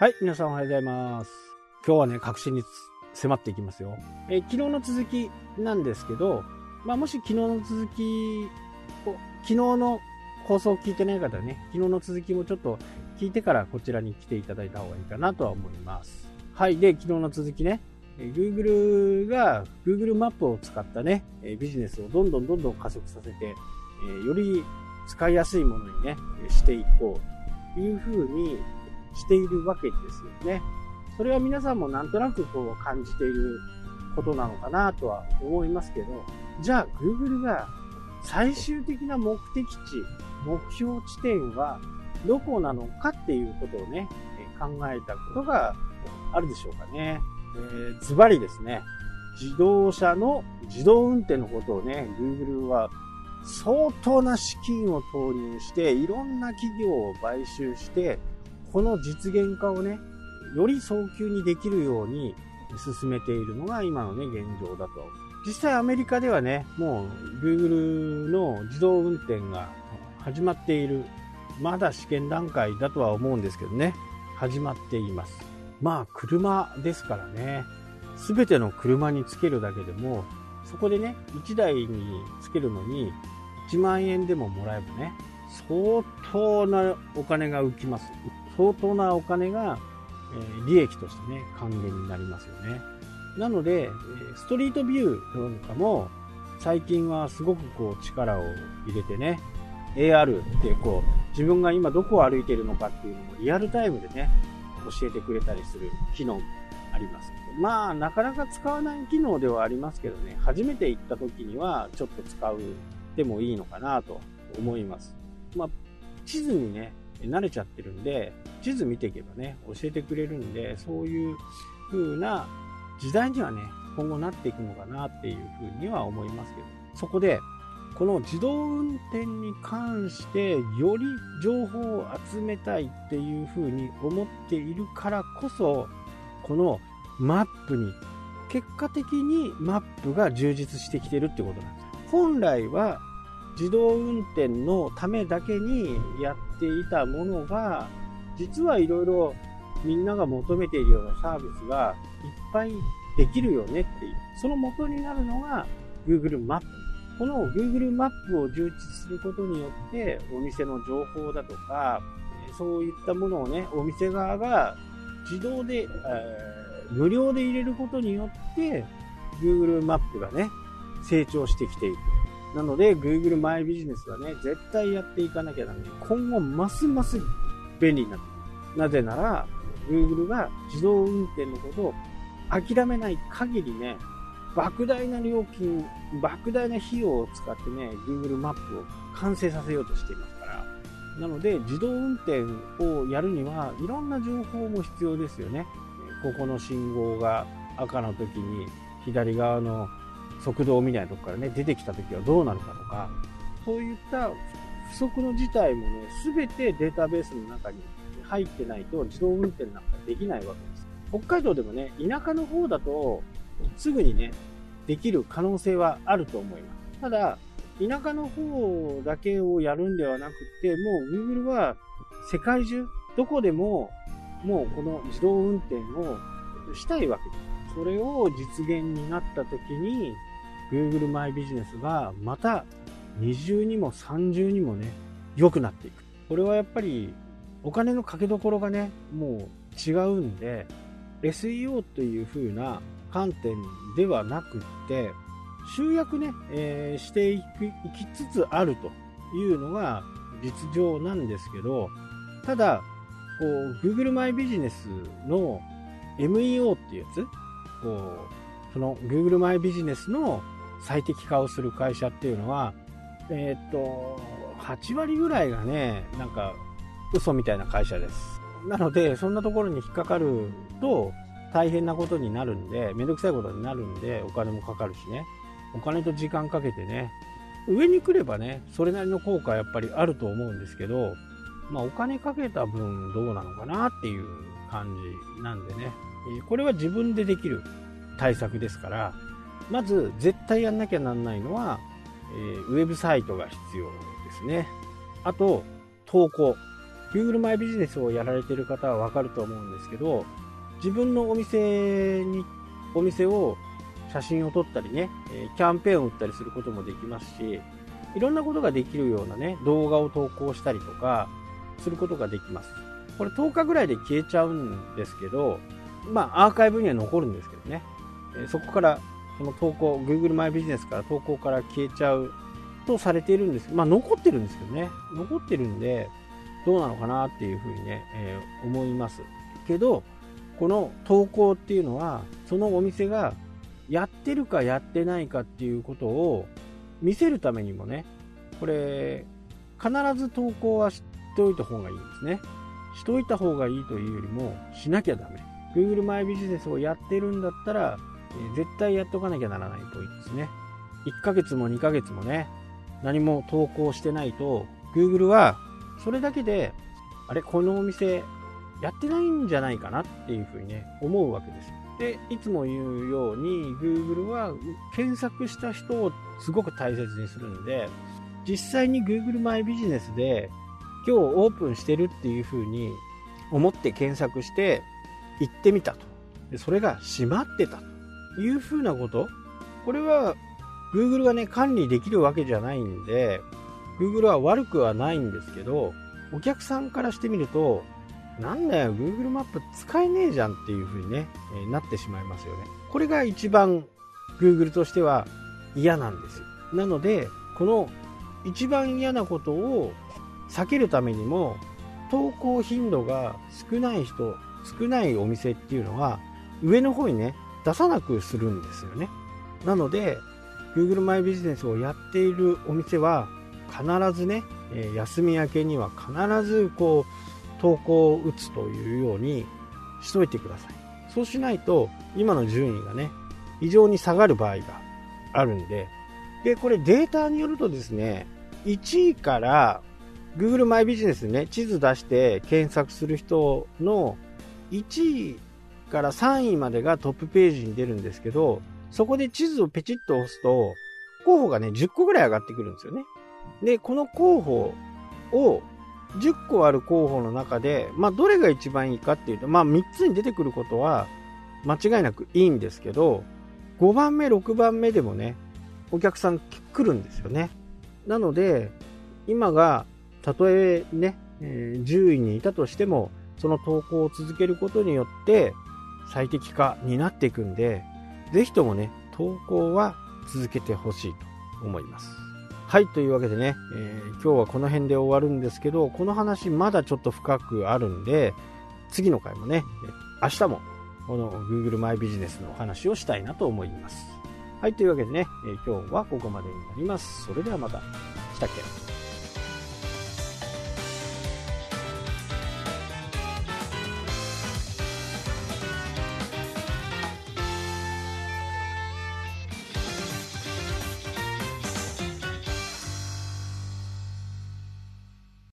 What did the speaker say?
はい、皆さんおはようございます。今日はね、確信に迫っていきますよ。えー昨日の続きなんですけど、まあ、もし昨日の続きを、昨日の放送を聞いてない方はね、昨日の続きもちょっと聞いてからこちらに来ていただいた方がいいかなとは思います。はい、で、昨日の続きね、えー Google が Google マップを使ったね、えビジネスをどんどんどんどん加速させて、えより使いやすいものにね、していこうというふうにしているわけですよね。それは皆さんもなんとなくこう感じていることなのかなとは思いますけど、じゃあ Google が最終的な目的地、目標地点はどこなのかっていうことをね、考えたことがあるでしょうかね。えーズバリですね、自動車の自動運転のことをね、Google は相当な資金を投入して、いろんな企業を買収して、この実現化をね、より早急にできるように進めているのが今のね、現状だと。実際アメリカではね、もう Google の自動運転が始まっている。まだ試験段階だとは思うんですけどね、始まっています。まあ、車ですからね、すべての車につけるだけでも、そこでね、1台につけるのに1万円でももらえばね、相当なお金が浮きます。相当なお金が、え利益としてね、還元になりますよね。なので、ストリートビューなんかも、最近はすごくこう力を入れてね、AR ってこう、自分が今どこを歩いてるのかっていうのをリアルタイムでね、教えてくれたりする機能もあります。まあ、なかなか使わない機能ではありますけどね、初めて行った時にはちょっと使うでもいいのかなと思います。まあ、地図にね、慣れちゃってるんで、地図見ていけばね、教えてくれるんで、そういう風な時代にはね、今後なっていくのかなっていう風には思いますけど、そこで、この自動運転に関してより情報を集めたいっていう風に思っているからこそ、このマップに、結果的にマップが充実してきてるってことなんです。本来は自動運転のためだけにやっていたものが、実はいろいろみんなが求めているようなサービスがいっぱいできるよねっていう。その元になるのが Google マップ。この Google マップを充実することによって、お店の情報だとか、そういったものをね、お店側が自動で、えー無料で入れることによって、Google マップがね、成長してきている。なので、Google マイビジネスはね、絶対やっていかなきゃならない。今後、ますます便利になってくる。なぜなら、Google が自動運転のことを諦めない限りね、莫大な料金、莫大な費用を使ってね、Google マップを完成させようとしていますから。なので、自動運転をやるには、いろんな情報も必要ですよね。ここの信号が赤の時に、左側の速度みたいなとこからね、出てきた時はどうなるかとか、そういった不測の事態もね、すべてデータベースの中に入ってないと自動運転なんかできないわけです。北海道でもね、田舎の方だと、すぐにね、できる可能性はあると思います。ただ、田舎の方だけをやるんではなくて、もう Google は世界中、どこでも、もうこの自動運転をしたいわけです。それを実現になった時に、Google マイビジネスがまた二重にも三重にもね、良くなっていく。これはやっぱりお金のかけどころがね、もう違うんで、SEO という風な観点ではなくって、集約ね、えーしていくいきつつあるというのが実情なんですけど、ただ、こう、Google マイビジネスの MEO っていうやつ、こう、その Google マイビジネスの最適化をする会社っていうのは、えーっと、8割ぐらいがね、なんか、嘘みたいな会社です。なので、そんなところに引っかかると、大変なことになるんで、めんどくさいことになるんで、お金もかかるしね。お金と時間かけてね、上に来ればね、それなりの効果はやっぱりあると思うんですけど、まあお金かけた分どうなのかなっていう感じなんでね。これは自分でできる対策ですから、まず絶対やんなきゃなんないのは、えーウェブサイトが必要ですね。あと、投稿。Google マイビジネスをやられてる方はわかると思うんですけど、自分のお店に、お店を写真を撮ったりね、キャンペーンを打ったりすることもできますし、いろんなことができるようなね、動画を投稿したりとか、することができます。これ10日ぐらいで消えちゃうんですけど、まあアーカイブには残るんですけどね、そこからその投稿、Google マイビジネスから投稿から消えちゃうとされているんですまあ残ってるんですけどね、残ってるんで、どうなのかなっていうふうにね、えー、思います。けど、この投稿っていうのは、そのお店がやってるかやってないかっていうことを見せるためにもね、これ、必ず投稿はしておいた方がいいんですね。しといた方がいいというよりも、しなきゃダメ。Google マイビジネスをやってるんだったら、え、絶対やっとかなきゃならないといいですね。1ヶ月も2ヶ月もね、何も投稿してないと、Google はそれだけで、あれ、このお店やってないんじゃないかなっていうふうにね、思うわけです。で、いつも言うように、Google は検索した人をすごく大切にするんで、実際に Google マイビジネスで今日オープンしてるっていうふうに思って検索して行ってみたと。でそれが閉まってたというふうなこと？これは Google がね、管理できるわけじゃないんで、Google は悪くはないんですけど、お客さんからしてみると、なんだよ、Google マップ使えねえじゃんっていう風にね、なってしまいますよね。これが一番 Google としては嫌なんです。なので、この一番嫌なことを避けるためにも、投稿頻度が少ない人、少ないお店っていうのは、上の方にね、出さなくするんですよね。なので、Google マイビジネスをやっているお店は、必ずね、休み明けには必ずこう投稿を打つというようにしといてくださいそうしないと今の順位がね非常に下がる場合があるんででこれデータによるとですね1位から Google マイビジネスね地図出して検索する人の1位から3位までがトップページに出るんですけどそこで地図をペチッと押すと候補がね10個ぐらい上がってくるんですよねで、この候補を、10個ある候補の中で、まあ、どれが一番いいかっていうと、まあ、3つに出てくることは、間違いなくいいんですけど、5番目、6番目でもね、お客さん来るんですよね。なので、今が、たとえね、えー、10位にいたとしても、その投稿を続けることによって、最適化になっていくんで、ぜひともね、投稿は続けてほしいと思います。はい、というわけでね、えー、今日はこの辺で終わるんですけど、この話まだちょっと深くあるんで、次の回もね、明日もこの Google マイビジネスのお話をしたいなと思います。はい、というわけでね、えー、今日はここまでになります。それではまた。したっけ？